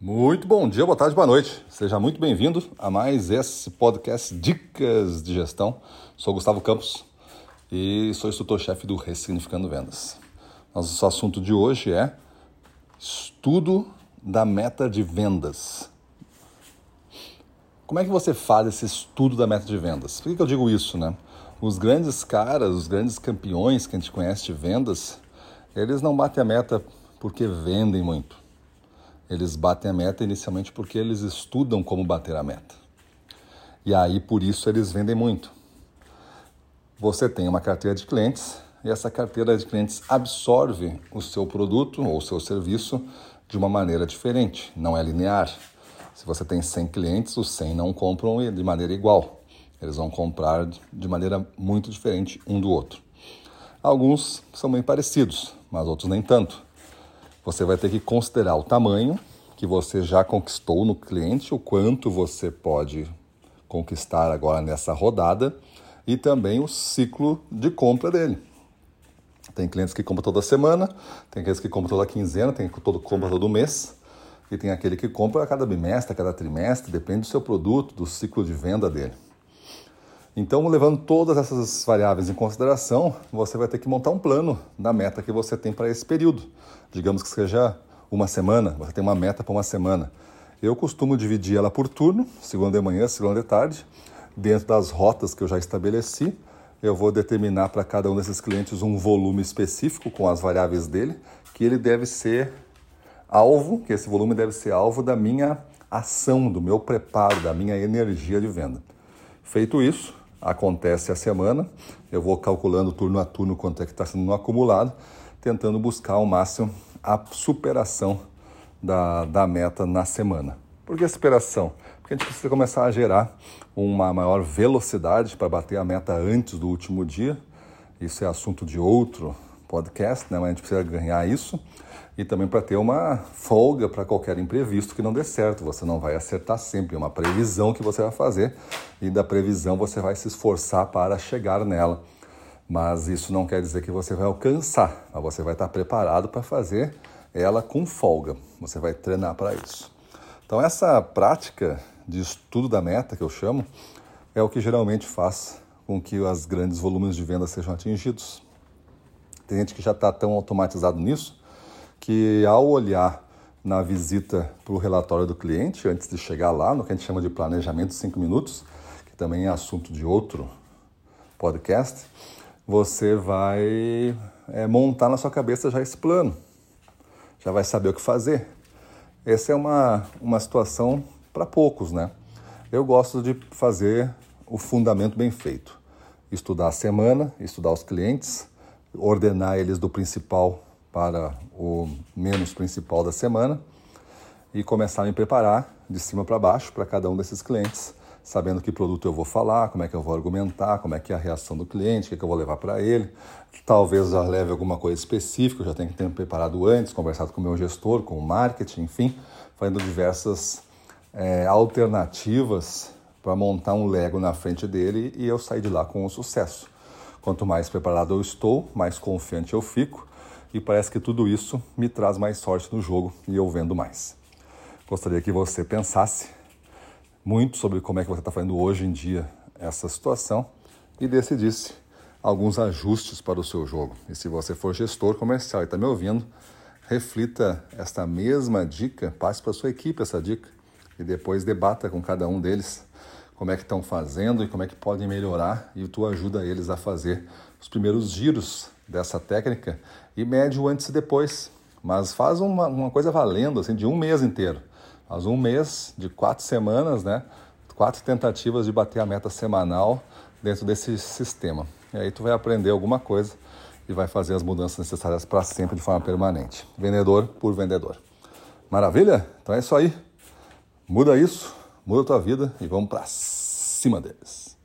Muito bom dia, boa tarde, boa noite. Seja muito bem-vindo a mais esse podcast Dicas de Gestão. Sou Gustavo Campos e sou instrutor-chefe do Ressignificando Vendas. Nosso assunto de hoje é estudo da meta de vendas. Como é que você faz esse estudo da meta de vendas? Por que, eu digo isso, né? Os grandes caras, os grandes campeões que a gente conhece de vendas, eles não batem a meta porque vendem muito eles batem a meta inicialmente porque eles estudam como bater a meta. E aí por isso eles vendem muito. Você tem uma carteira de clientes e essa carteira de clientes absorve o seu produto ou o seu serviço de uma maneira diferente, não é linear. Se você tem 100 clientes, os 100 não compram de maneira igual. Eles vão comprar de maneira muito diferente um do outro. Alguns são bem parecidos, mas outros nem tanto. Você vai ter que considerar o tamanho que você já conquistou no cliente, o quanto você pode conquistar agora nessa rodada e também o ciclo de compra dele. Tem clientes que compram toda semana, tem clientes que compram toda quinzena, tem que compra todo mês e tem aquele que compra a cada bimestre, a cada trimestre, depende do seu produto, do ciclo de venda dele. Então, levando todas essas variáveis em consideração, você vai ter que montar um plano da meta que você tem para esse período. Digamos que seja uma semana, você tem uma meta para uma semana. Eu costumo dividir ela por turno, segunda de manhã, segunda de tarde. Dentro das rotas que eu já estabeleci, eu vou determinar para cada um desses clientes um volume específico com as variáveis dele, que ele deve ser alvo, que esse volume deve ser alvo da minha ação, do meu preparo, da minha energia de venda. Feito isso, acontece a semana, eu vou calculando turno a turno quanto é que está sendo no acumulado, tentando buscar ao máximo a superação da, da meta na semana. Por que superação? Porque a gente precisa começar a gerar uma maior velocidade para bater a meta antes do último dia. Isso é assunto de outro podcast, né? mas a gente precisa ganhar isso e também para ter uma folga para qualquer imprevisto que não dê certo. Você não vai acertar sempre, é uma previsão que você vai fazer e da previsão você vai se esforçar para chegar nela. Mas isso não quer dizer que você vai alcançar, mas você vai estar preparado para fazer ela com folga. Você vai treinar para isso. Então, essa prática de estudo da meta, que eu chamo, é o que geralmente faz com que os grandes volumes de venda sejam atingidos. Tem gente que já está tão automatizado nisso que ao olhar na visita para o relatório do cliente, antes de chegar lá, no que a gente chama de planejamento de 5 minutos, que também é assunto de outro podcast, você vai é, montar na sua cabeça já esse plano, já vai saber o que fazer. Essa é uma, uma situação para poucos, né? Eu gosto de fazer o fundamento bem feito. Estudar a semana, estudar os clientes, ordenar eles do principal para o menos principal da semana e começar a me preparar de cima para baixo para cada um desses clientes, sabendo que produto eu vou falar, como é que eu vou argumentar, como é que é a reação do cliente, o que, é que eu vou levar para ele. Talvez já leve alguma coisa específica, eu já tenho que ter preparado antes, conversado com o meu gestor, com o marketing, enfim, fazendo diversas é, alternativas para montar um Lego na frente dele e eu sair de lá com um sucesso. Quanto mais preparado eu estou, mais confiante eu fico e parece que tudo isso me traz mais sorte no jogo e eu vendo mais. Gostaria que você pensasse muito sobre como é que você está fazendo hoje em dia essa situação e decidisse alguns ajustes para o seu jogo. E se você for gestor comercial e está me ouvindo, reflita esta mesma dica, passe para a sua equipe essa dica e depois debata com cada um deles como é que estão fazendo e como é que podem melhorar e tu ajuda eles a fazer os primeiros giros dessa técnica e mede o antes e depois. Mas faz uma, uma coisa valendo, assim, de um mês inteiro. Faz um mês de quatro semanas, né? Quatro tentativas de bater a meta semanal dentro desse sistema. E aí tu vai aprender alguma coisa e vai fazer as mudanças necessárias para sempre de forma permanente. Vendedor por vendedor. Maravilha? Então é isso aí. Muda isso, muda a tua vida e vamos para cima deles.